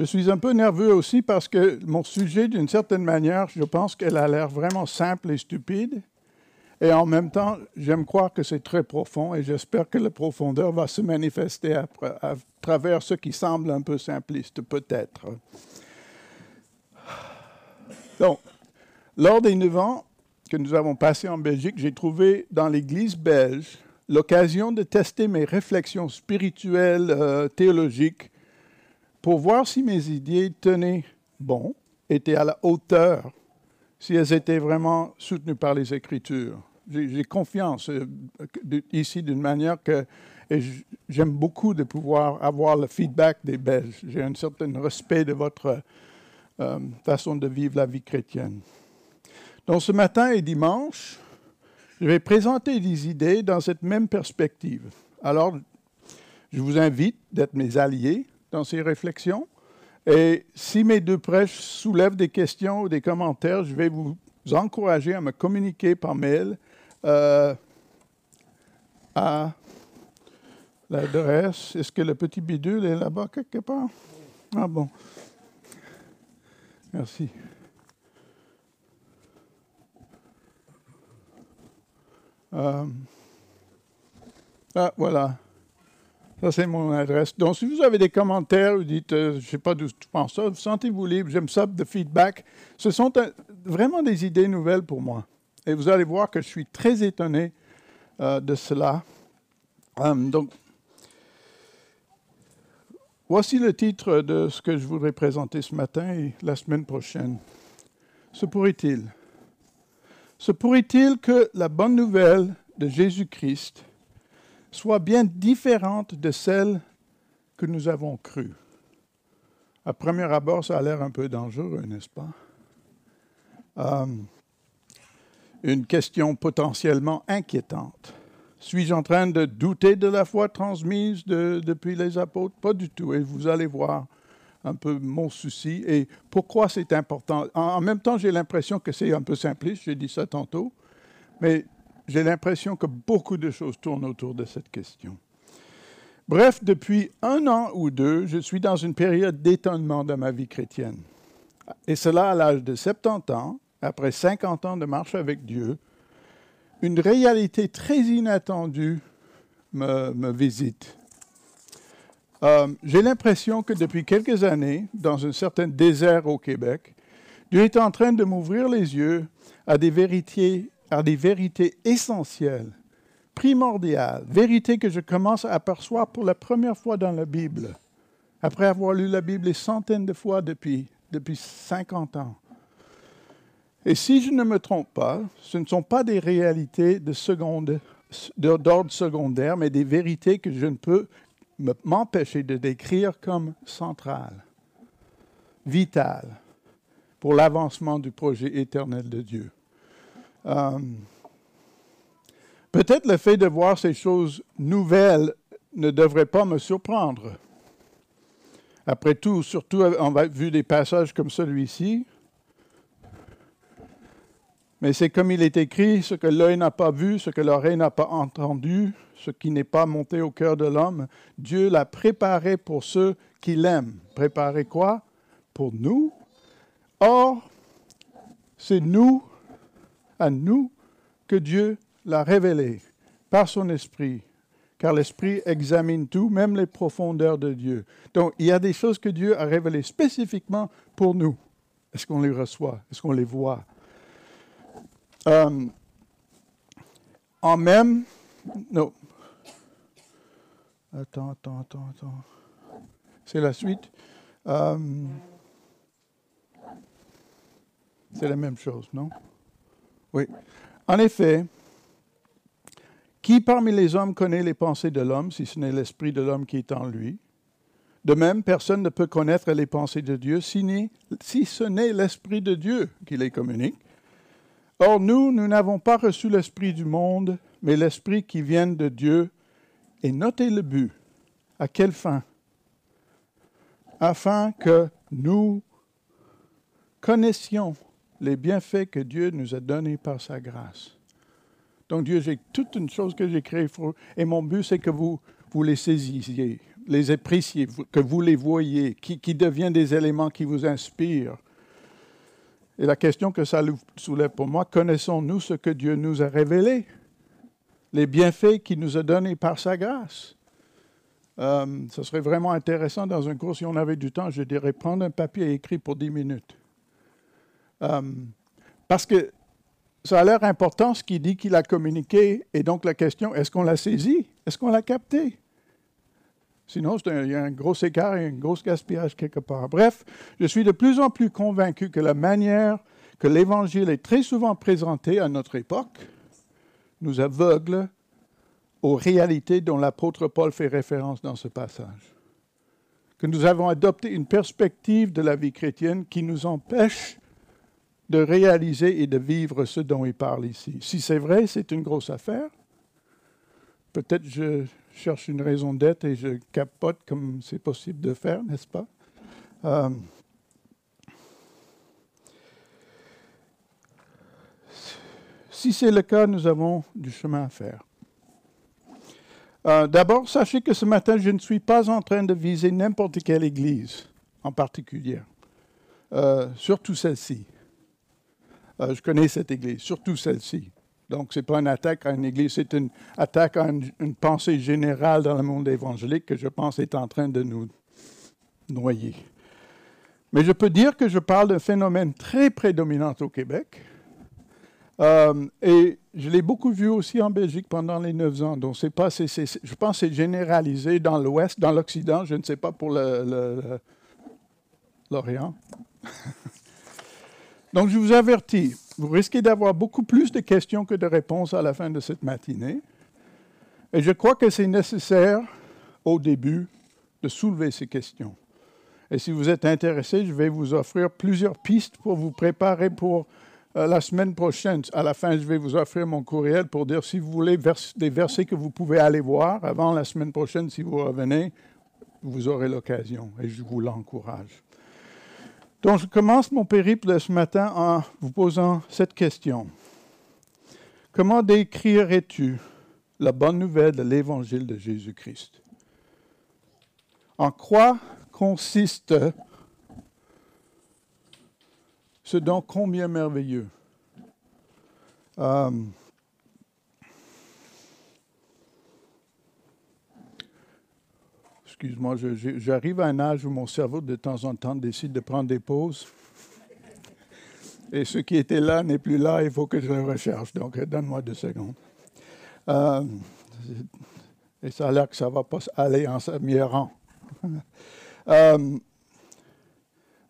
Je suis un peu nerveux aussi parce que mon sujet, d'une certaine manière, je pense qu'elle a l'air vraiment simple et stupide. Et en même temps, j'aime croire que c'est très profond et j'espère que la profondeur va se manifester à, travers ce qui semble un peu simpliste, peut-être. Donc, lors des neuf ans que nous avons passés en Belgique, j'ai trouvé dans l'Église belge l'occasion de tester mes réflexions spirituelles, euh, théologiques, pour voir si mes idées tenaient bon, étaient à la hauteur, si elles étaient vraiment soutenues par les Écritures. J'ai confiance euh, ici d'une manière que j'aime beaucoup de pouvoir avoir le feedback des Belges. J'ai un certain respect de votre euh, façon de vivre la vie chrétienne. Donc ce matin et dimanche, je vais présenter des idées dans cette même perspective. Alors, je vous invite d'être mes alliés dans ces réflexions. Et si mes deux prêches soulèvent des questions ou des commentaires, je vais vous encourager à me communiquer par mail euh, à l'adresse. Est-ce que le petit bidule est là-bas quelque part? Ah bon. Merci. Euh, ah, voilà. Ça, c'est mon adresse. Donc, si vous avez des commentaires, vous dites, euh, je ne sais pas d'où tu penses ça, sentez-vous libre, j'aime ça, de feedback. Ce sont euh, vraiment des idées nouvelles pour moi. Et vous allez voir que je suis très étonné de cela. donc, voici le titre de ce que je voudrais présenter ce matin et la semaine prochaine. Se pourrait-il? Se pourrait-il que la bonne nouvelle de Jésus-Christ soit bien différente de celle que nous avons crue? À premier abord, ça a l'air un peu dangereux, n'est-ce pas? Euh, une question potentiellement inquiétante. Suis-je en train de douter de la foi transmise depuis les apôtres? Pas du tout. Et vous allez voir un peu mon souci et pourquoi c'est important. En, même temps, j'ai l'impression que c'est un peu simpliste, j'ai dit ça tantôt, mais j'ai l'impression que beaucoup de choses tournent autour de cette question. Bref, depuis un an ou deux, je suis dans une période d'étonnement dans ma vie chrétienne. Et cela à l'âge de 70 ans, après 50 ans de marche avec Dieu, une réalité très inattendue me, me visite. Euh, j'ai l'impression que depuis quelques années, dans un certain désert au Québec, Dieu est en train de m'ouvrir les yeux à des vérités, à des vérités essentielles, primordiales, vérités que je commence à apercevoir pour la première fois dans la Bible, après avoir lu la Bible des centaines de fois depuis, depuis 50 ans. Et si je ne me trompe pas, ce ne sont pas des réalités d'ordre secondaire, mais des vérités que je ne peux m'empêcher de décrire comme centrale, vitale pour l'avancement du projet éternel de Dieu. Euh, peut-être le fait de voir ces choses nouvelles ne devrait pas me surprendre. Après tout, surtout on a vu des passages comme celui-ci, mais c'est comme il est écrit, ce que l'œil n'a pas vu, ce que l'oreille n'a pas entendu, ce qui n'est pas monté au cœur de l'homme, Dieu l'a préparé pour ceux qui l'aiment. Préparé quoi? Pour nous? Or, c'est nous, à nous, que Dieu l'a révélé par son esprit, car l'esprit examine tout, même les profondeurs de Dieu. Donc, il y a des choses que Dieu a révélées spécifiquement pour nous. Est-ce qu'on les reçoit? Est-ce qu'on les voit? Euh, en même, non. Attends, attends, attends, attends. C'est la suite. Euh, c'est la même chose, non? Oui. En effet, qui parmi les hommes connaît les pensées de l'homme, si ce n'est l'esprit de l'homme qui est en lui? De même, personne ne peut connaître les pensées de Dieu si, ce n'est l'esprit de Dieu qui les communique. Or, nous, nous n'avons pas reçu l'Esprit du monde, mais l'Esprit qui vient de Dieu. Et notez le but. À quelle fin? Afin que nous connaissions les bienfaits que Dieu nous a donnés par sa grâce. Donc Dieu, j'ai toute une chose que j'ai créée. Et mon but, c'est que vous, vous les saisissiez, les appréciez, que vous les voyez, qui, qui deviennent des éléments qui vous inspirent. Et la question que ça soulève pour moi, connaissons-nous ce que Dieu nous a révélé, les bienfaits qu'il nous a donnés par sa grâce? Euh, ce serait vraiment intéressant dans un cours, si on avait du temps, je dirais prendre un papier et écrire pour 10 minutes. Euh, parce que ça a l'air important ce qu'il dit qu'il a communiqué, et donc la question, est-ce qu'on l'a saisi? Est-ce qu'on l'a capté? Sinon, il y a un gros écart et un gros gaspillage quelque part. Bref, je suis de plus en plus convaincu que la manière que l'Évangile est très souvent présenté à notre époque nous aveugle aux réalités dont l'apôtre Paul fait référence dans ce passage. Que nous avons adopté une perspective de la vie chrétienne qui nous empêche de réaliser et de vivre ce dont il parle ici. Si c'est vrai, c'est une grosse affaire. Peut-être je cherche une raison d'être et je capote comme c'est possible de faire, n'est-ce pas? Euh, si c'est le cas, nous avons du chemin à faire. Euh, d'abord, sachez que ce matin, je ne suis pas en train de viser n'importe quelle église en particulier, euh, surtout celle-ci. Euh, je connais cette église, surtout celle-ci. Donc, ce n'est pas une attaque à une église, c'est une attaque à une, pensée générale dans le monde évangélique que je pense est en train de nous noyer. Mais je peux dire que je parle d'un phénomène très prédominant au Québec. Euh, et je l'ai beaucoup vu aussi en Belgique pendant les neuf ans. Donc, c'est pas, je pense que c'est généralisé dans l'Ouest, dans l'Occident, je ne sais pas pour l'Orient. Donc, je vous avertis, vous risquez d'avoir beaucoup plus de questions que de réponses à la fin de cette matinée. Et je crois que c'est nécessaire, au début, de soulever ces questions. Et si vous êtes intéressé, je vais vous offrir plusieurs pistes pour vous préparer pour euh, la semaine prochaine. À la fin, je vais vous offrir mon courriel pour dire si vous voulez des versets que vous pouvez aller voir avant la semaine prochaine, si vous revenez, vous aurez l'occasion et je vous l'encourage. Donc, je commence mon périple ce matin en vous posant cette question. Comment décrirais-tu la bonne nouvelle de l'évangile de Jésus-Christ? En quoi consiste ce don combien merveilleux? Euh, excuse-moi, j'arrive à un âge où mon cerveau, de temps en temps, décide de prendre des pauses. Et ce qui était là n'est plus là, il faut que je le recherche. Donc, donne-moi deux secondes. Euh, et ça a l'air que ça ne va pas aller en s'améliorant. Euh,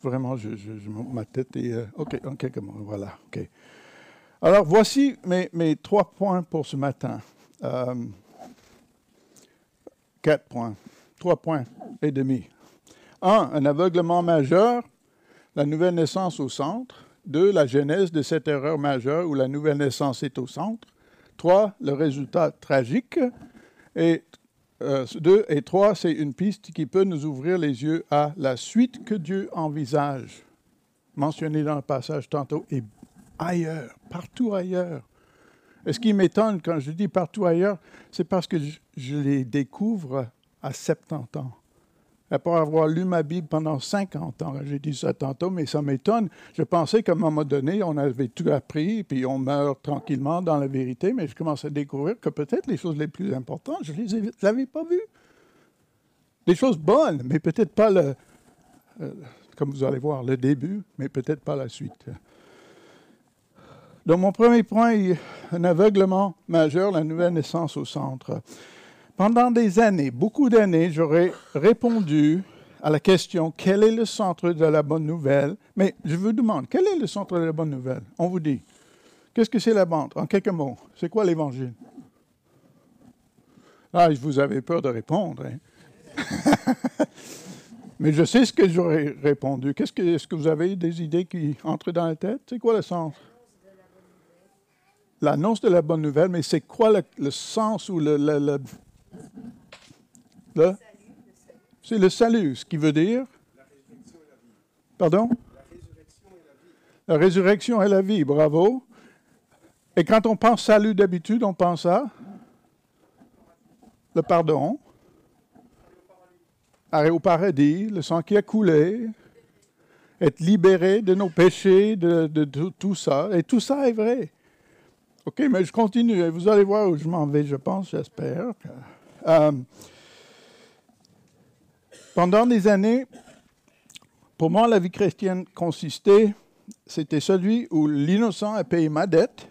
vraiment, je, ma tête est. Euh, OK, quelques mots, voilà. OK. Alors, voici mes, mes, trois points pour ce matin. quatre points. Trois points et demi. Un, un aveuglement majeur, la nouvelle naissance au centre. Deux, la genèse de cette erreur majeure où la nouvelle naissance est au centre. Trois, le résultat tragique. Et euh, deux et trois, c'est une piste qui peut nous ouvrir les yeux à la suite que Dieu envisage, mentionnée dans le passage tantôt, et ailleurs, partout ailleurs. Et ce qui m'étonne quand je dis partout ailleurs, c'est parce que je, je les découvre à 70 ans. Après avoir lu ma Bible pendant 50 ans, j'ai dit ça tantôt, mais ça m'étonne. Je pensais qu'à un moment donné, on avait tout appris, puis on meurt tranquillement dans la vérité, mais je commence à découvrir que peut-être les choses les plus importantes, je ne les avais pas vues. Des choses bonnes, mais peut-être pas le, euh, comme vous allez voir, le début, mais peut-être pas la suite. Donc mon premier point, un aveuglement majeur, la nouvelle naissance au centre. Pendant des années, beaucoup d'années, j'aurais répondu à la question quel est le centre de la bonne nouvelle? Mais je vous demande, quel est le centre de la bonne nouvelle? On vous dit. Qu'est-ce que c'est la bande En quelques mots, c'est quoi l'évangile? Ah, vous avez peur de répondre. Hein? Mais je sais ce que j'aurais répondu. Qu'est-ce que, est-ce que vous avez des idées qui entrent dans la tête? C'est quoi le sens? L'annonce de la bonne nouvelle, mais c'est quoi le, sens ou le, c'est le salut, ce qui veut dire? Pardon? La résurrection et la vie, bravo. Et quand on pense salut d'habitude, on pense à? Le pardon. aller au paradis, le sang qui a coulé, être libéré de nos péchés, de, tout ça. Et tout ça est vrai. OK, mais je continue. Et vous allez voir où je m'en vais, je pense, j'espère. Euh, pendant des années, pour moi, la vie chrétienne consistait, c'était celui où l'innocent a payé ma dette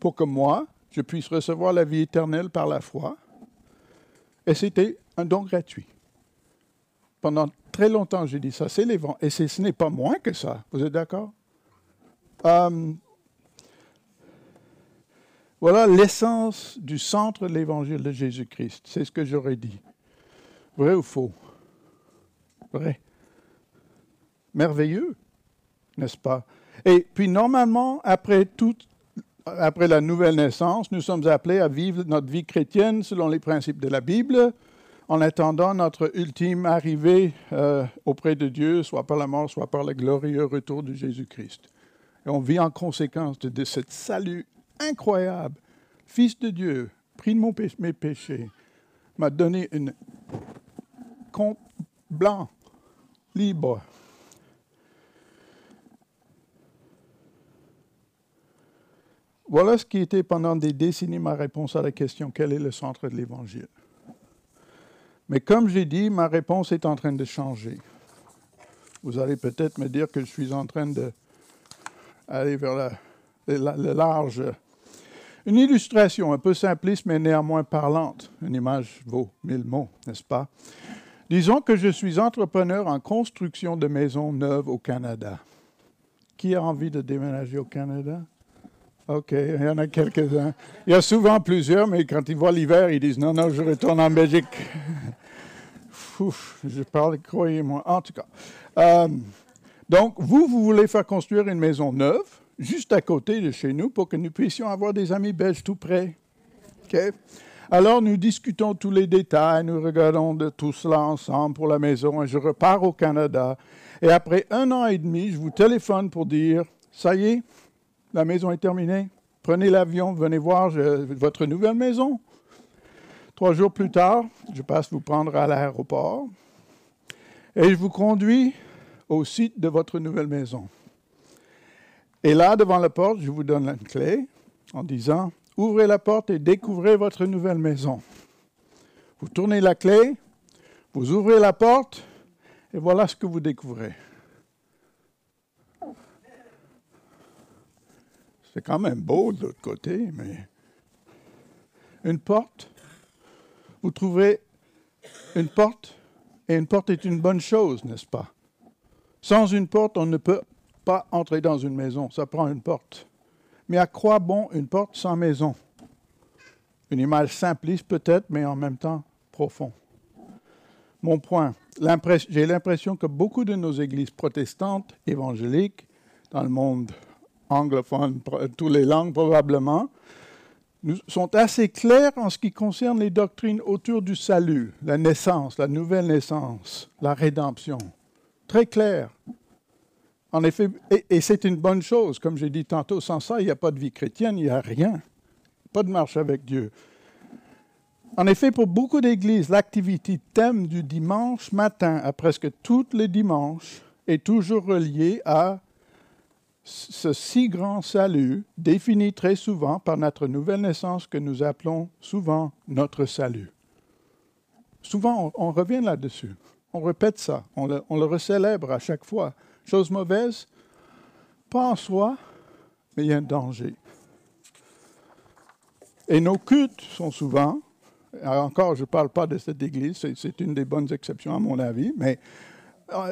pour que moi, je puisse recevoir la vie éternelle par la foi. Et c'était un don gratuit. Pendant très longtemps, j'ai dit ça, c'est l'évangile. Et ce n'est pas moins que ça. Vous êtes d'accord? Euh, voilà l'essence du centre de l'évangile de Jésus-Christ. C'est ce que j'aurais dit. Vrai ou faux? Vrai. Merveilleux, n'est-ce pas? Et puis normalement, après tout, après la nouvelle naissance, nous sommes appelés à vivre notre vie chrétienne selon les principes de la Bible, en attendant notre ultime arrivée euh, auprès de Dieu, soit par la mort, soit par le glorieux retour de Jésus-Christ. Et on vit en conséquence de, de ce salut incroyable. Fils de Dieu, pris de mon mes péchés, m'a donné un compte blanc, libre. Voilà ce qui était pendant des décennies ma réponse à la question quel est le centre de l'Évangile? Mais comme j'ai dit, ma réponse est en train de changer. Vous allez peut-être me dire que je suis en train d'aller vers le large. Une illustration un peu simpliste mais néanmoins parlante. Une image vaut mille mots, n'est-ce pas? Disons que je suis entrepreneur en construction de maisons neuves au Canada. Qui a envie de déménager au Canada? OK, il y en a quelques-uns. Il y a souvent plusieurs, mais quand ils voient l'hiver, ils disent non, non, je retourne en Belgique. je parle, croyez-moi. En tout cas. Euh, donc, vous, vous voulez faire construire une maison neuve, juste à côté de chez nous, pour que nous puissions avoir des amis belges tout près. OK? Alors, nous discutons tous les détails, nous regardons tout cela ensemble pour la maison, et je repars au Canada. Et après un an et demi, je vous téléphone pour dire Ça y est, la maison est terminée. Prenez l'avion, venez voir votre nouvelle maison. Trois jours plus tard, je passe vous prendre à l'aéroport et je vous conduis au site de votre nouvelle maison. Et là, devant la porte, je vous donne la clé en disant Ouvrez la porte et découvrez votre nouvelle maison. Vous tournez la clé, vous ouvrez la porte et voilà ce que vous découvrez. C'est quand même beau de l'autre côté, mais une porte vous trouverez une porte, et une porte est une bonne chose, n'est-ce pas? Sans une porte, on ne peut pas entrer dans une maison, ça prend une porte. Mais à quoi bon une porte sans maison? Une image simpliste peut-être, mais en même temps profond. Mon point, j'ai l'impression que beaucoup de nos églises protestantes, évangéliques, dans le monde anglophone, toutes les langues probablement, sont assez clairs en ce qui concerne les doctrines autour du salut, la naissance, la nouvelle naissance, la rédemption. Très clair. En effet, et, c'est une bonne chose, comme j'ai dit tantôt, sans ça, il n'y a pas de vie chrétienne, il n'y a rien. Pas de marche avec Dieu. En effet, pour beaucoup d'églises, l'activité thème du dimanche matin, à presque tous les dimanches, est toujours reliée à ce si grand salut, défini très souvent par notre nouvelle naissance que nous appelons souvent notre salut. Souvent, on, revient là-dessus. On répète ça. On le, recélèbre à chaque fois. Chose mauvaise, pas en soi, mais il y a un danger. Et nos cultes sont souvent, encore je ne parle pas de cette église, c'est une des bonnes exceptions à mon avis, mais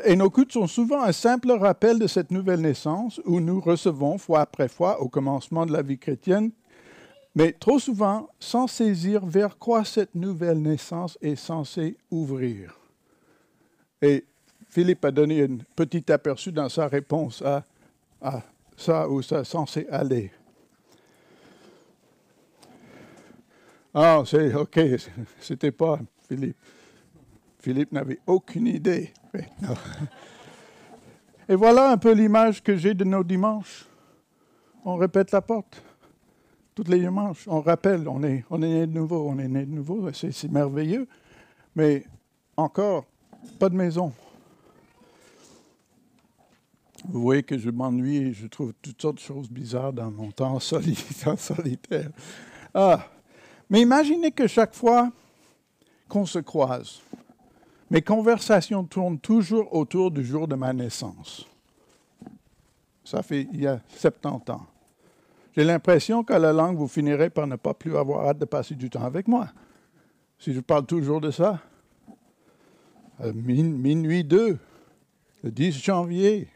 et nos cultes sont souvent un simple rappel de cette nouvelle naissance où nous recevons fois après fois au commencement de la vie chrétienne, mais trop souvent sans saisir vers quoi cette nouvelle naissance est censée ouvrir. Et Philippe a donné un petit aperçu dans sa réponse à, ça où ça censé aller. Ah, c'est OK, c'était pas Philippe. Philippe n'avait aucune idée. Et voilà un peu l'image que j'ai de nos dimanches. On répète la porte. Toutes les dimanches, on rappelle, on est, on est né de nouveau, on est né de nouveau, c'est merveilleux. Mais encore, pas de maison. Vous voyez que je m'ennuie et je trouve toutes sortes de choses bizarres dans mon temps solitaire. Ah, mais imaginez que chaque fois qu'on se croise, mes conversations tournent toujours autour du jour de ma naissance. Ça fait il y a 70 ans. J'ai l'impression qu'à la langue, vous finirez par ne pas plus avoir hâte de passer du temps avec moi. Si je parle toujours de ça. Euh, minuit 2, le 10 janvier.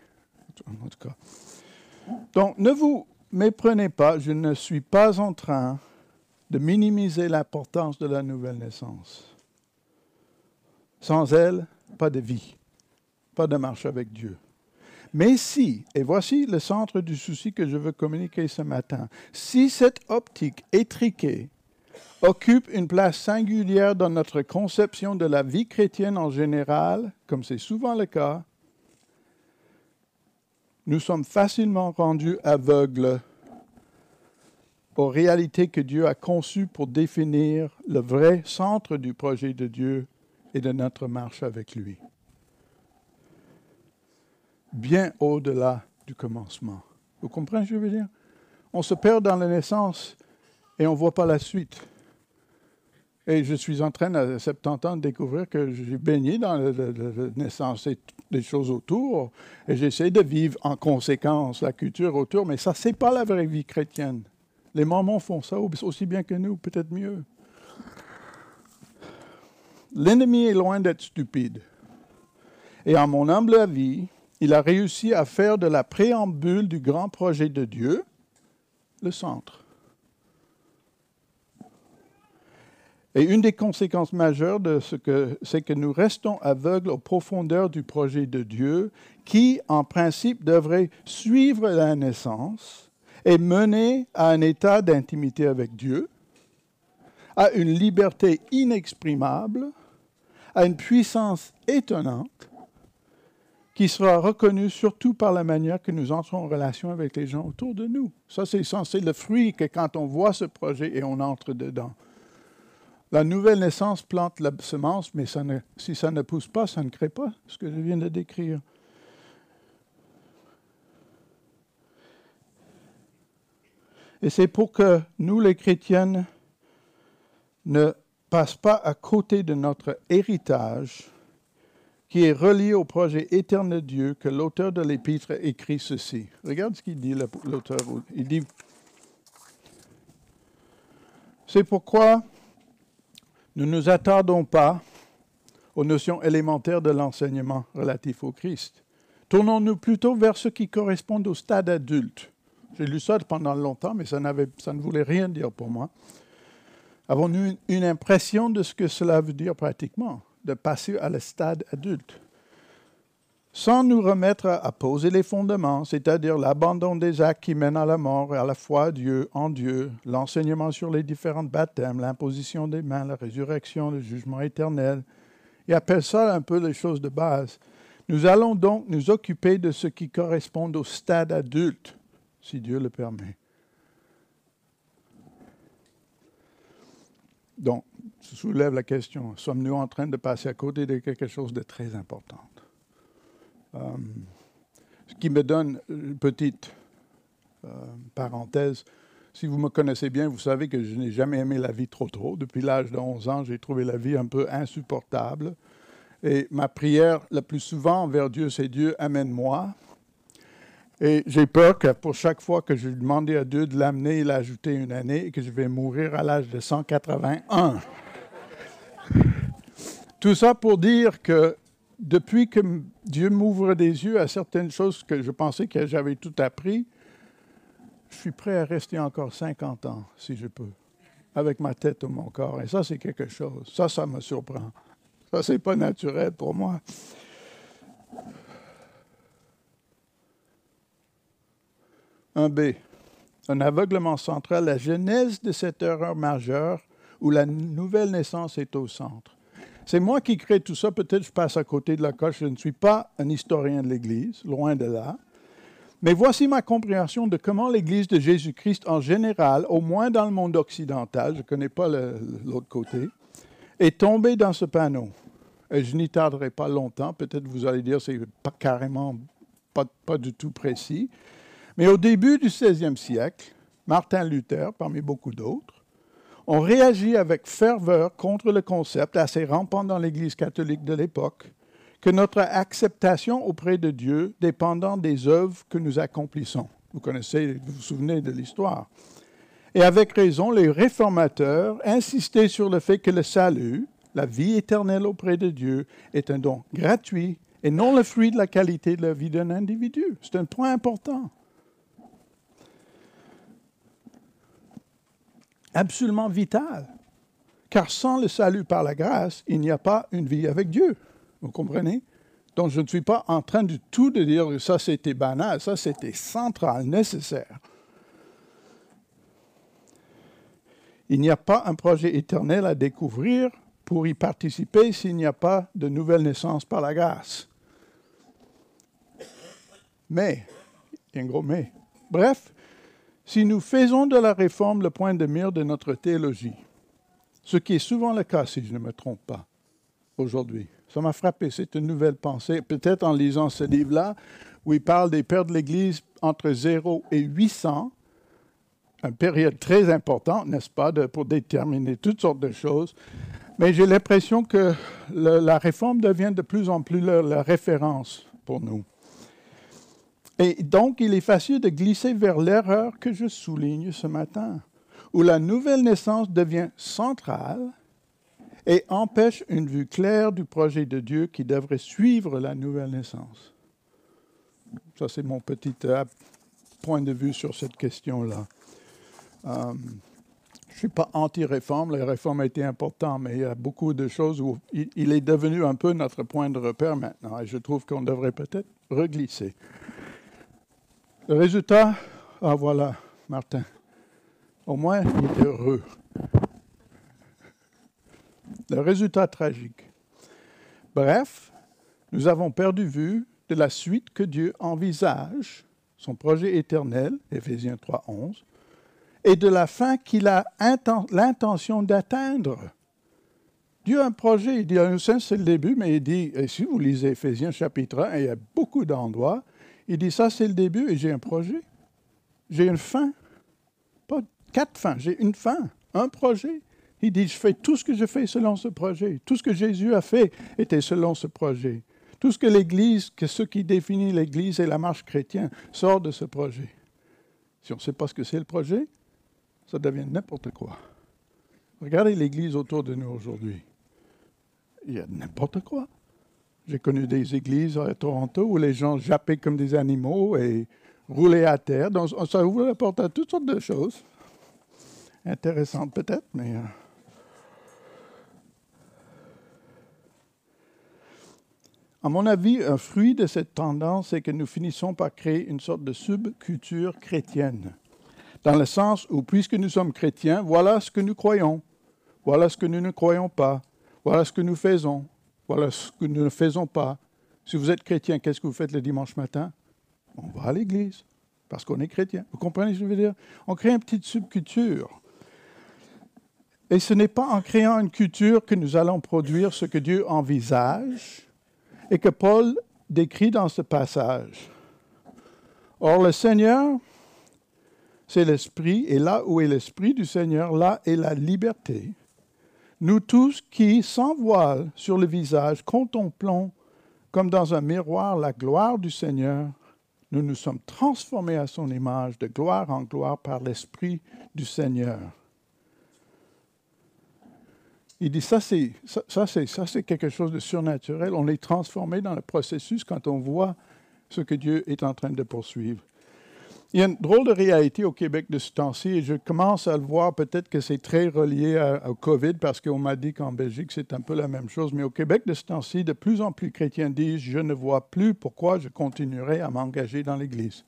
Donc, ne vous méprenez pas, je ne suis pas en train de minimiser l'importance de la nouvelle naissance. Sans elle, pas de vie, pas de marche avec Dieu. Mais si, et voici le centre du souci que je veux communiquer ce matin, si cette optique étriquée occupe une place singulière dans notre conception de la vie chrétienne en général, comme c'est souvent le cas, nous sommes facilement rendus aveugles aux réalités que Dieu a conçues pour définir le vrai centre du projet de Dieu et de notre marche avec lui bien au-delà du commencement. Vous comprenez ce que je veux dire? On se perd dans la naissance et on ne voit pas la suite. Et je suis en train, à 70 ans, de découvrir que j'ai baigné dans la, naissance et des choses autour. Et j'essaie de vivre en conséquence la culture autour. Mais ça, ce n'est pas la vraie vie chrétienne. Les Mormons font ça aussi bien que nous, peut-être mieux. L'ennemi est loin d'être stupide. Et en mon humble avis, il a réussi à faire de la préambule du grand projet de Dieu le centre. Et une des conséquences majeures de ce que c'est que nous restons aveugles aux profondeurs du projet de Dieu, qui, en principe, devrait suivre la naissance et mener à un état d'intimité avec Dieu, à une liberté inexprimable, à une puissance étonnante, qui sera reconnu surtout par la manière que nous entrons en relation avec les gens autour de nous. Ça, c'est censé le fruit que quand on voit ce projet et on entre dedans. La nouvelle naissance plante la semence, mais si ça ne pousse pas, ça ne crée pas ce que je viens de décrire. Et c'est pour que nous, les chrétiennes, ne passent pas à côté de notre héritage qui est relié au projet éternel de Dieu, que l'auteur de l'épître écrit ceci. Regarde ce qu'il dit, l'auteur. Il dit, c'est pourquoi nous ne nous attardons pas aux notions élémentaires de l'enseignement relatif au Christ. Tournons-nous plutôt vers ce qui correspond au stade adulte. J'ai lu ça pendant longtemps, mais ça, ça ne voulait rien dire pour moi. Avons-nous une impression de ce que cela veut dire pratiquement de passer à le stade adulte? Sans nous remettre à poser les fondements, c'est-à-dire l'abandon des actes qui mènent à la mort et à la foi Dieu, en Dieu, l'enseignement sur les différents baptêmes, l'imposition des mains, la résurrection, le jugement éternel. Il appelle ça un peu les choses de base. Nous allons donc nous occuper de ce qui correspond au stade adulte, si Dieu le permet. Donc, je soulève la question, sommes-nous en train de passer à côté de quelque chose de très important? Euh, ce qui me donne une petite euh, parenthèse. Si vous me connaissez bien, vous savez que je n'ai jamais aimé la vie trop trop. Depuis l'âge de 11 ans, j'ai trouvé la vie un peu insupportable. Et ma prière la plus souvent envers Dieu, c'est Dieu, amène-moi. Et j'ai peur que pour chaque fois que je demandais à Dieu de l'amener, il a ajouté une année et que je vais mourir à l'âge de 181. Tout ça pour dire que depuis que Dieu m'ouvre des yeux à certaines choses que je pensais que j'avais tout appris, je suis prêt à rester encore 50 ans, si je peux, avec ma tête ou mon corps. Et ça, c'est quelque chose. Ça, ça me surprend. Ça, c'est pas naturel pour moi. Un B. Un aveuglement central, la genèse de cette erreur majeure où la nouvelle naissance est au centre. C'est moi qui crée tout ça. Peut-être je passe à côté de la coche. Je ne suis pas un historien de l'Église, loin de là. Mais voici ma compréhension de comment l'Église de Jésus-Christ en général, au moins dans le monde occidental, je ne connais pas l'autre côté, est tombée dans ce panneau. Et je n'y tarderai pas longtemps. Peut-être vous allez dire que ce n'est pas carrément, pas, pas du tout précis. Mais au début du XVIe siècle, Martin Luther, parmi beaucoup d'autres, ont réagi avec ferveur contre le concept assez rampant dans l'Église catholique de l'époque que notre acceptation auprès de Dieu dépendant des œuvres que nous accomplissons. Vous connaissez, vous vous souvenez de l'histoire. Et avec raison, les réformateurs insistaient sur le fait que le salut, la vie éternelle auprès de Dieu, est un don gratuit et non le fruit de la qualité de la vie d'un individu. C'est un point important. Absolument vital. Car sans le salut par la grâce, il n'y a pas une vie avec Dieu. Vous comprenez? Donc je ne suis pas en train du tout de dire que ça c'était banal, ça c'était central, nécessaire. Il n'y a pas un projet éternel à découvrir pour y participer s'il n'y a pas de nouvelle naissance par la grâce. Mais, il y a un gros mais. Bref, si nous faisons de la réforme le point de mire de notre théologie, ce qui est souvent le cas si je ne me trompe pas aujourd'hui, ça m'a frappé, c'est une nouvelle pensée, peut-être en lisant ce livre-là, où il parle des pères de l'Église entre 0 et 800, une période très importante, n'est-ce pas, pour déterminer toutes sortes de choses. Mais j'ai l'impression que la réforme devient de plus en plus la, référence pour nous. Et donc, il est facile de glisser vers l'erreur que je souligne ce matin, où la nouvelle naissance devient centrale et empêche une vue claire du projet de Dieu qui devrait suivre la nouvelle naissance. Ça, c'est mon petit euh, point de vue sur cette question-là. Euh, je ne suis pas anti-réforme, la réforme a été importante, mais il y a beaucoup de choses où il, est devenu un peu notre point de repère maintenant, et je trouve qu'on devrait peut-être reglisser. Le résultat, ah voilà, Martin, au moins il est heureux. Le résultat tragique. Bref, nous avons perdu vue de la suite que Dieu envisage, son projet éternel, Éphésiens 3, 11, et de la fin qu'il a l'intention d'atteindre. Dieu a un projet, il dit, c'est le début, mais il dit, et si vous lisez Éphésiens chapitre 1, il y a beaucoup d'endroits, il dit, ça c'est le début et j'ai un projet. J'ai une fin. Pas quatre fins, j'ai une fin, un projet. Il dit, je fais tout ce que je fais selon ce projet. Tout ce que Jésus a fait était selon ce projet. Tout ce que l'Église, que ce qui définit l'Église et la marche chrétienne, sort de ce projet. Si on ne sait pas ce que c'est le projet, ça devient n'importe quoi. Regardez l'Église autour de nous aujourd'hui. Il y a n'importe quoi. J'ai connu des églises à Toronto où les gens jappaient comme des animaux et roulaient à terre. Donc, ça ouvre la porte à toutes sortes de choses. Intéressantes peut-être, mais... Euh, À mon avis, un fruit de cette tendance, c'est que nous finissons par créer une sorte de subculture chrétienne, dans le sens où, puisque nous sommes chrétiens, voilà ce que nous croyons, voilà ce que nous ne croyons pas, voilà ce que nous faisons, voilà ce que nous ne faisons pas. Si vous êtes chrétien, qu'est-ce que vous faites le dimanche matin? On va à l'église, parce qu'on est chrétien. Vous comprenez ce que je veux dire? On crée une petite subculture. Et ce n'est pas en créant une culture que nous allons produire ce que Dieu envisage et que Paul décrit dans ce passage. Or, le Seigneur, c'est l'Esprit, et là où est l'Esprit du Seigneur, là est la liberté. Nous tous qui, sans voile sur le visage, contemplons comme dans un miroir la gloire du Seigneur, nous nous sommes transformés à son image de gloire en gloire par l'Esprit du Seigneur. Il dit ça, c'est ça, c'est ça, c'est quelque chose de surnaturel. On est transformé dans le processus quand on voit ce que Dieu est en train de poursuivre. Il y a une drôle de réalité au Québec de ce temps-ci et je commence à le voir. Peut-être que c'est très relié au COVID parce qu'on m'a dit qu'en Belgique c'est un peu la même chose. Mais au Québec de ce temps-ci, de plus en plus chrétiens disent Je ne vois plus pourquoi je continuerai à m'engager dans l'Église.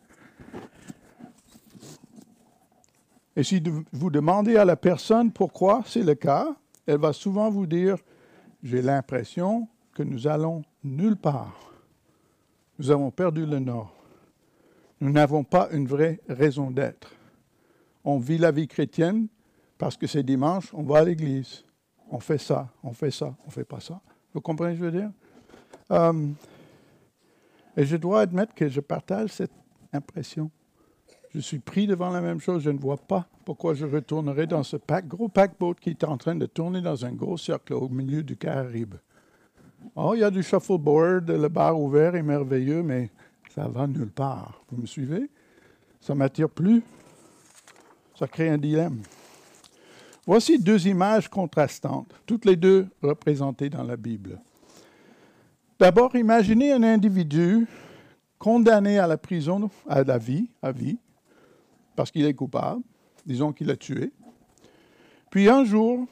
Et si vous demandez à la personne pourquoi c'est le cas, elle va souvent vous dire, j'ai l'impression que nous allons nulle part. Nous avons perdu le nord. Nous n'avons pas une vraie raison d'être. On vit la vie chrétienne parce que c'est dimanche, on va à l'église. On fait ça, on fait ça, on fait pas ça. Vous comprenez ce que je veux dire? Euh, et je dois admettre que je partage cette impression. Je suis pris devant la même chose. Je ne vois pas pourquoi je retournerai dans ce pack, gros paquebot qui est en train de tourner dans un gros cercle au milieu du Caraïbe. Oh, il y a du shuffleboard, le bar ouvert est merveilleux, mais ça va nulle part. Vous me suivez? Ça ne m'attire plus. Ça crée un dilemme. Voici deux images contrastantes, toutes les deux représentées dans la Bible. D'abord, imaginez un individu condamné à la prison, à la vie, à vie, parce qu'il est coupable, disons qu'il a tué. Puis un jour,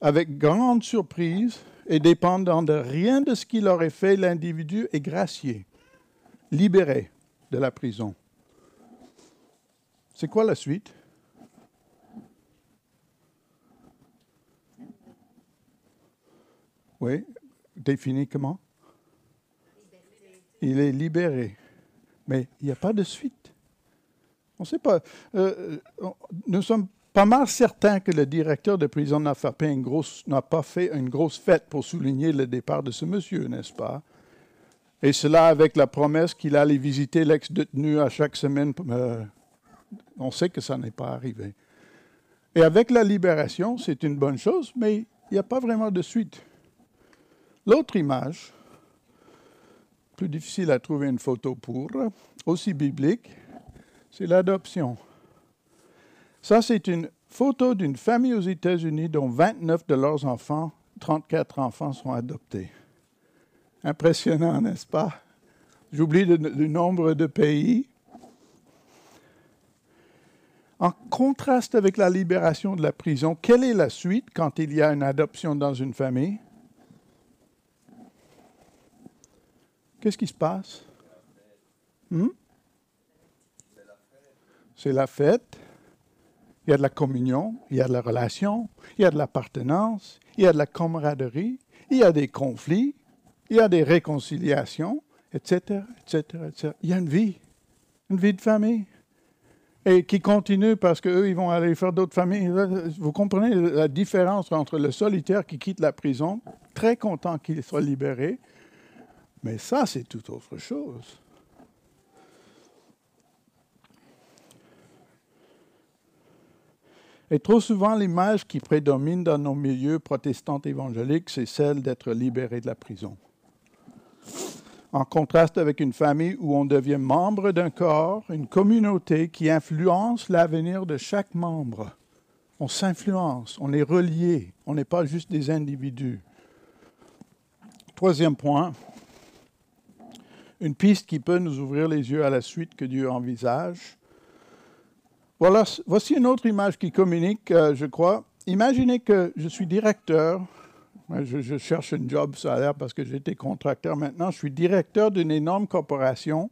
avec grande surprise et dépendant de rien de ce qu'il aurait fait, l'individu est gracié, libéré de la prison. C'est quoi la suite? Oui, défini comment? Il est libéré. Mais il n'y a pas de suite. On ne sait pas. Euh, euh, nous sommes pas mal certains que le directeur de prison n'a pas fait une grosse fête pour souligner le départ de ce monsieur, n'est-ce pas? Et cela avec la promesse qu'il allait visiter l'ex-détenu à chaque semaine. Euh, on sait que ça n'est pas arrivé. Et avec la libération, c'est une bonne chose, mais il n'y a pas vraiment de suite. L'autre image, plus difficile à trouver une photo pour, aussi biblique, c'est l'adoption. Ça, c'est une photo d'une famille aux États-Unis dont 29 de leurs enfants, 34 enfants sont adoptés. Impressionnant, n'est-ce pas? J'oublie le, nombre de pays. En contraste avec la libération de la prison, quelle est la suite quand il y a une adoption dans une famille? Qu'est-ce qui se passe? Hmm? C'est la fête. Il y a de la communion, il y a de la relation, il y a de l'appartenance, il y a de la camaraderie, il y a des conflits, il y a des réconciliations, etc., etc., etc. Il y a une vie, une vie de famille. Et qui continue parce qu'eux, ils vont aller faire d'autres familles. Vous comprenez la différence entre le solitaire qui quitte la prison, très content qu'il soit libéré, mais ça, c'est tout autre chose. Et trop souvent, l'image qui prédomine dans nos milieux protestants évangéliques, c'est celle d'être libéré de la prison. En contraste avec une famille où on devient membre d'un corps, une communauté qui influence l'avenir de chaque membre. On s'influence, on est relié, on n'est pas juste des individus. Troisième point, une piste qui peut nous ouvrir les yeux à la suite que Dieu envisage. Voilà, voici une autre image qui communique, euh, je crois. Imaginez que je suis directeur, je, cherche un job salaire parce que j'étais contracteur maintenant, je suis directeur d'une énorme corporation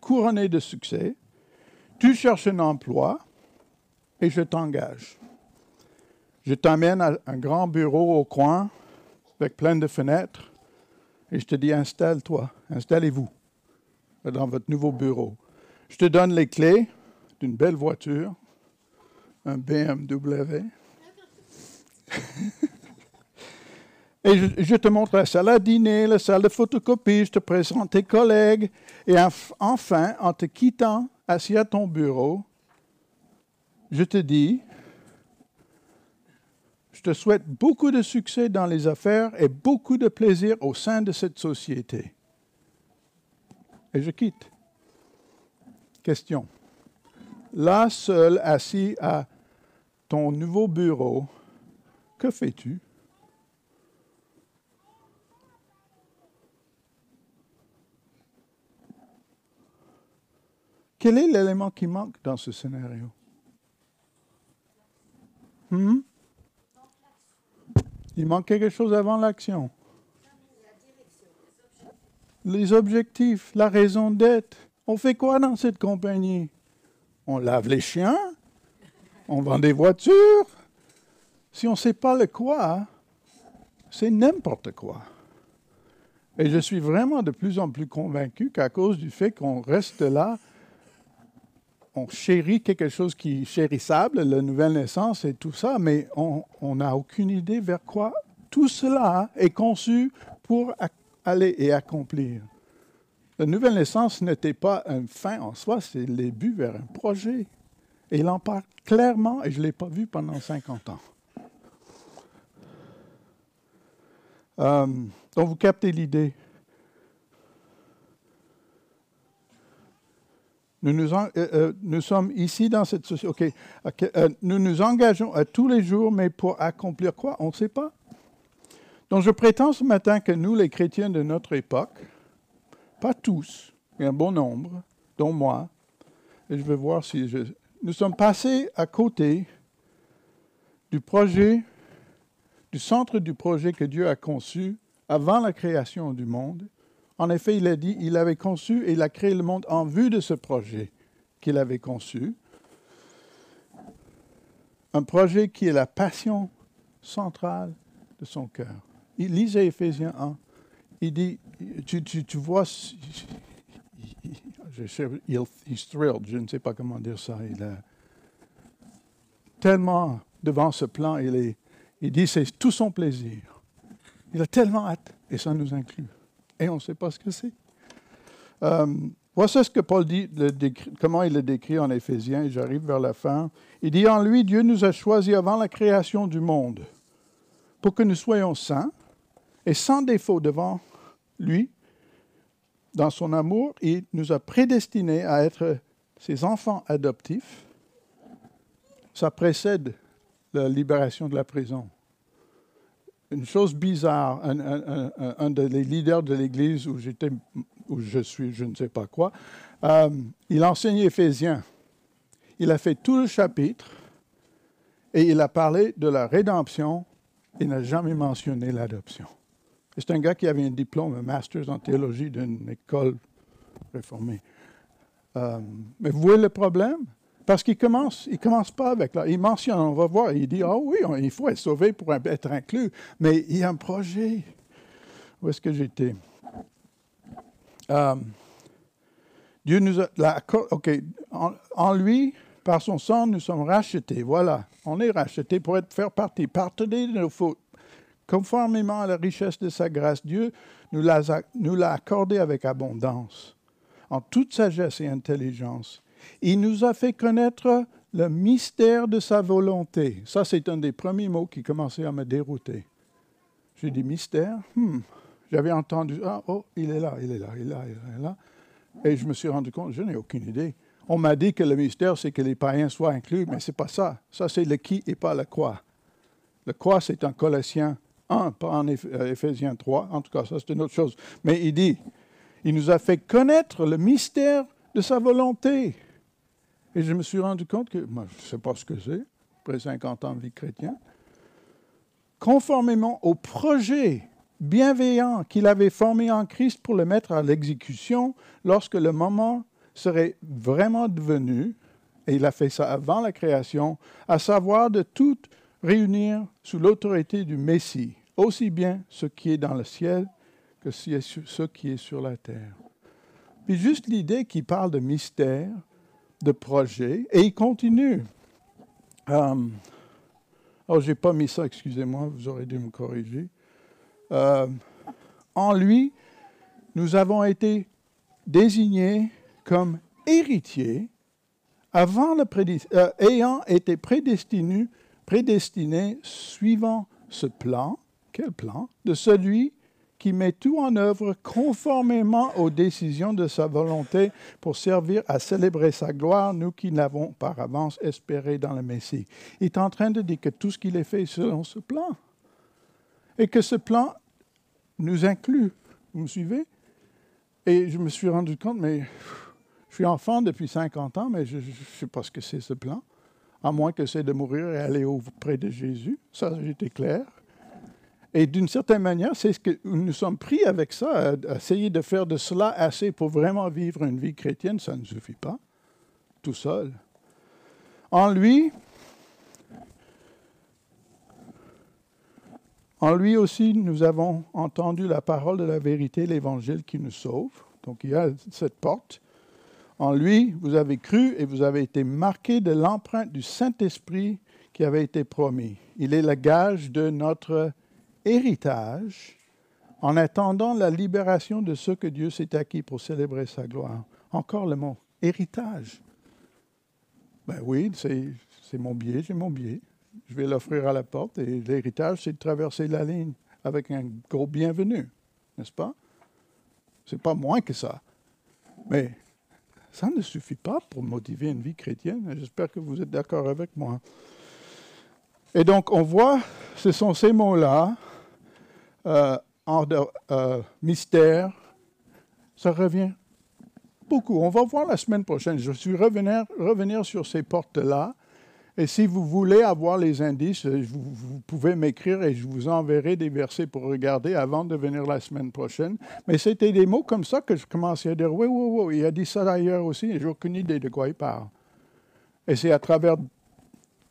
couronnée de succès. Tu cherches un emploi et je t'engage. Je t'amène à un grand bureau au coin avec plein de fenêtres et je te dis installe-toi, installez-vous dans votre nouveau bureau. Je te donne les clés d'une belle voiture, un BMW. et je, te montre la salle à dîner, la salle de photocopie, je te présente tes collègues. Et enfin, en te quittant, assis à ton bureau, je te dis, je te souhaite beaucoup de succès dans les affaires et beaucoup de plaisir au sein de cette société. Et je quitte. Question. Là, seul, assis à ton nouveau bureau, que fais-tu? Quel est l'élément qui manque dans ce scénario? Hmm? Il manque quelque chose avant l'action. Les objectifs, la raison d'être. On fait quoi dans cette compagnie? On lave les chiens? On vend des voitures? Si on ne sait pas le quoi, c'est n'importe quoi. Et je suis vraiment de plus en plus convaincu qu'à cause du fait qu'on reste là, on chérit quelque chose qui est chérissable, la nouvelle naissance et tout ça, mais on n'a aucune idée vers quoi tout cela est conçu pour aller et accomplir. La nouvelle naissance n'était pas un fin en soi, c'est le début vers un projet. Et il en parle clairement, et je ne l'ai pas vu pendant 50 ans. Euh, donc vous captez l'idée. Nous, nous, euh, euh, nous, sommes ici dans cette société. nous nous engageons à tous les jours, mais pour accomplir quoi? On ne sait pas. Donc je prétends ce matin que nous, les chrétiens de notre époque, pas tous, mais un bon nombre, dont moi, et je vais voir si je... Nous sommes passés à côté du projet, du centre du projet que Dieu a conçu avant la création du monde. En effet, il a dit, il avait conçu et il a créé le monde en vue de ce projet qu'il avait conçu. Un projet qui est la passion centrale de son cœur. Lisez Éphésiens 1 il dit, tu, tu, vois, il, he's thrilled, je ne sais pas comment dire ça. Il est tellement devant ce plan, il, est, il dit c'est tout son plaisir. Il a tellement hâte, et ça nous inclut. Et on ne sait pas ce que c'est. Euh, voici ce que Paul dit, comment il le décrit en Éphésiens, et j'arrive vers la fin. Il dit En lui, Dieu nous a choisis avant la création du monde pour que nous soyons saints et sans défaut devant lui, dans son amour, il nous a prédestinés à être ses enfants adoptifs. Ça précède la libération de la prison. Une chose bizarre, un, des leaders de l'Église où j'étais, où je suis, je ne sais pas quoi, euh, il enseignait Éphésiens. Il a fait tout le chapitre et il a parlé de la rédemption. Il n'a jamais mentionné l'adoption. C'est un gars qui avait un diplôme, un master en théologie d'une école réformée. Euh, mais vous voyez le problème? Parce qu'il commence, il commence pas avec là. Il mentionne, on va voir, il dit, ah oui, il faut être sauvé pour être inclus, mais il y a un projet. Où est-ce que j'étais? Euh, Dieu nous a, OK, en, lui, par son sang, nous sommes rachetés. Voilà, on est rachetés pour être, faire partie, pardonner de nos fautes, Conformément à la richesse de sa grâce, Dieu nous l'a accordé avec abondance, en toute sagesse et intelligence. Il nous a fait connaître le mystère de sa volonté. Ça, c'est un des premiers mots qui commençait à me dérouter. J'ai dit mystère? Hmm. J'avais entendu, ah, oh, il est là, il est là, il est là, il est là. Et je me suis rendu compte, je n'ai aucune idée. On m'a dit que le mystère, c'est que les païens soient inclus, mais ce n'est pas ça. Ça, c'est le qui et pas le quoi. Le quoi, c'est un Colossien 1, pas en euh, Éphésiens 3, en tout cas, ça c'est une autre chose. Mais il dit, il nous a fait connaître le mystère de sa volonté. Et je me suis rendu compte que, moi, je ne sais pas ce que c'est, après 50 ans de vie chrétienne, conformément au projet bienveillant qu'il avait formé en Christ pour le mettre à l'exécution lorsque le moment serait vraiment devenu, et il a fait ça avant la création, à savoir de tout réunir sous l'autorité du Messie aussi bien ce qui est dans le ciel que ce qui est sur la terre. Puis juste l'idée qu'il parle de mystère, de projet, et il continue. Euh, oh, je n'ai pas mis ça, excusez-moi, vous aurez dû me corriger. Euh, en lui, nous avons été désignés comme héritiers avant le euh, ayant été prédestinés, prédestinés suivant ce plan quel plan? De celui qui met tout en œuvre conformément aux décisions de sa volonté pour servir à célébrer sa gloire, nous qui n'avons par avance espéré dans le Messie. Il est en train de dire que tout ce qu'il est fait selon ce plan. Et que ce plan nous inclut. Vous me suivez? Et je me suis rendu compte, mais je suis enfant depuis 50 ans, mais je ne sais pas ce que c'est ce plan. À moins que c'est de mourir et aller auprès de Jésus. Ça, j'étais clair. Et d'une certaine manière, c'est ce que nous sommes pris avec ça, à, essayer de faire de cela assez pour vraiment vivre une vie chrétienne, ça ne suffit pas, tout seul. En lui, en lui aussi, nous avons entendu la parole de la vérité, l'évangile qui nous sauve. Donc il y a cette porte. En lui, vous avez cru et vous avez été marqués de l'empreinte du Saint-Esprit qui avait été promis. Il est le gage de notre héritage en attendant la libération de ce que Dieu s'est acquis pour célébrer sa gloire. Encore le mot, héritage. Ben oui, c'est mon billet, j'ai mon billet. Je vais l'offrir à la porte et l'héritage, c'est de traverser la ligne avec un gros bienvenu, n'est-ce pas? C'est pas moins que ça. Mais ça ne suffit pas pour motiver une vie chrétienne. J'espère que vous êtes d'accord avec moi. Et donc, on voit, ce sont ces mots-là, euh, en euh, mystère, ça revient beaucoup. On va voir la semaine prochaine. Je suis revenir, revenir sur ces portes-là. Et si vous voulez avoir les indices, euh, vous, pouvez m'écrire et je vous enverrai des versets pour regarder avant de venir la semaine prochaine. Mais c'était des mots comme ça que je commençais à dire, oui, oui, oui, il a dit ça ailleurs aussi, et j'ai aucune idée de quoi il parle. Et c'est à travers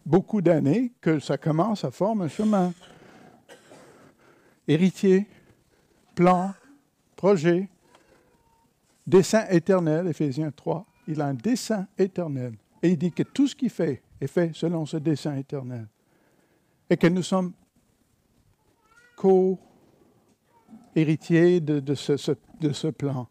beaucoup d'années que ça commence à former un chemin. Héritier, plan, projet, dessein éternel, Éphésiens 3. Il a un dessein éternel. Et il dit que tout ce qu'il fait est fait selon ce dessein éternel. Et que nous sommes co-héritiers de, ce, de ce plan.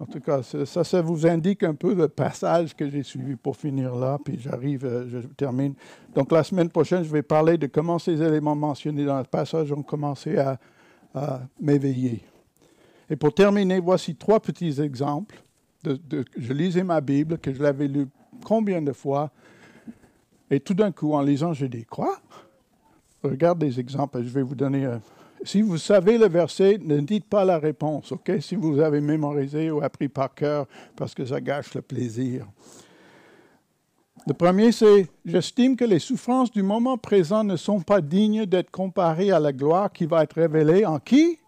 En tout cas, ça, vous indique un peu le passage que j'ai suivi pour finir là, puis j'arrive, euh, je termine. Donc la semaine prochaine, je vais parler de comment ces éléments mentionnés dans le passage ont commencé à, m'éveiller. Et pour terminer, voici trois petits exemples. Je lisais ma Bible, que je l'avais lu combien de fois, et tout d'un coup, en lisant, je dis, quoi Regarde des exemples, je vais vous donner un, si vous savez le verset, ne dites pas la réponse, OK? Si vous avez mémorisé ou appris par cœur, parce que ça gâche le plaisir. Le premier, c'est J'estime que les souffrances du moment présent ne sont pas dignes d'être comparées à la gloire qui va être révélée en qui?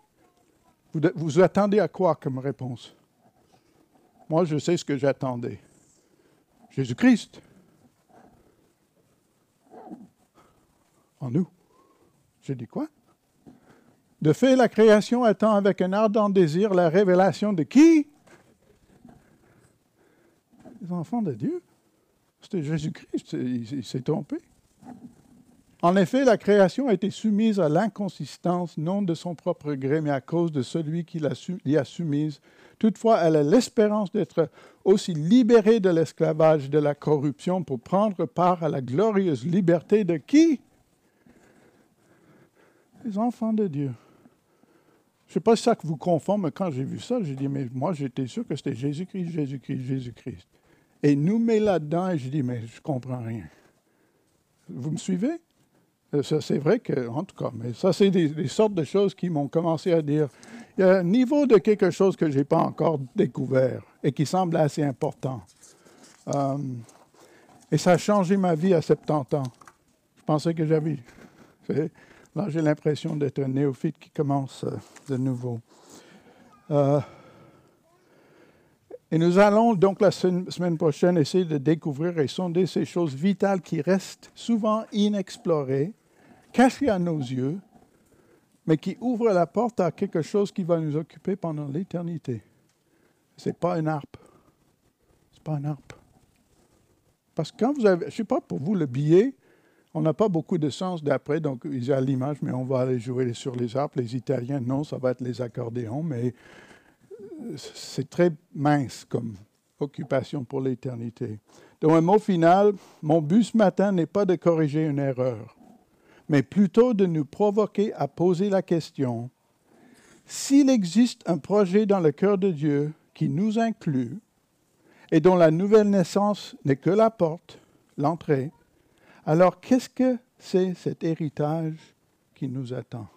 Vous, attendez à quoi comme réponse? Moi, je sais ce que j'attendais. Jésus-Christ. En nous. J'ai dit quoi? De fait, la création attend avec un ardent désir la révélation de qui? Les enfants de Dieu. C'était Jésus-Christ, il s'est trompé. En effet, la création a été soumise à l'inconsistance, non de son propre gré, mais à cause de celui qui l'y a soumise. Toutefois, elle a l'espérance d'être aussi libérée de l'esclavage de la corruption pour prendre part à la glorieuse liberté de qui? Les enfants de Dieu. Je ne sais pas si ça que vous confond, mais quand j'ai vu ça, j'ai dit, mais moi, j'étais sûr que c'était Jésus-Christ, Jésus-Christ, Jésus-Christ. Et nous met là-dedans, et je dis, mais je ne comprends rien. Vous me suivez? Euh, c'est vrai que, en tout cas, mais ça, c'est des, sortes de choses qui m'ont commencé à dire. Il y a un niveau de quelque chose que je n'ai pas encore découvert et qui semble assez important. Euh, et ça a changé ma vie à 70 ans. Je pensais que j'avais. Là, j'ai l'impression d'être un néophyte qui commence euh, de nouveau. Euh, et nous allons donc la semaine prochaine essayer de découvrir et sonder ces choses vitales qui restent souvent inexplorées, cachées à nos yeux, mais qui ouvrent la porte à quelque chose qui va nous occuper pendant l'éternité. Ce n'est pas une harpe. Ce n'est pas une harpe. Parce que quand vous avez, je ne sais pas pour vous, le billet, on n'a pas beaucoup de sens d'après, donc ils ont l'image, mais on va aller jouer sur les harpes. Les Italiens, non, ça va être les accordéons, mais euh, c'est très mince comme occupation pour l'éternité. Donc un mot final, mon but ce matin n'est pas de corriger une erreur, mais plutôt de nous provoquer à poser la question, s'il existe un projet dans le cœur de Dieu qui nous inclut et dont la nouvelle naissance n'est que la porte, l'entrée, alors, qu'est-ce que c'est cet héritage qui nous attend?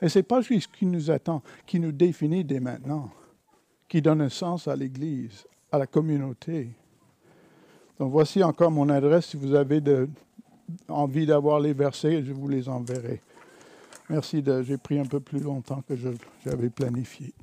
Et ce n'est pas juste ce qui nous attend, qui nous définit dès maintenant, qui donne un sens à l'Église, à la communauté. Donc voici encore mon adresse. Si vous avez envie d'avoir les versets, je vous les enverrai. Merci, j'ai pris un peu plus longtemps que j'avais planifié.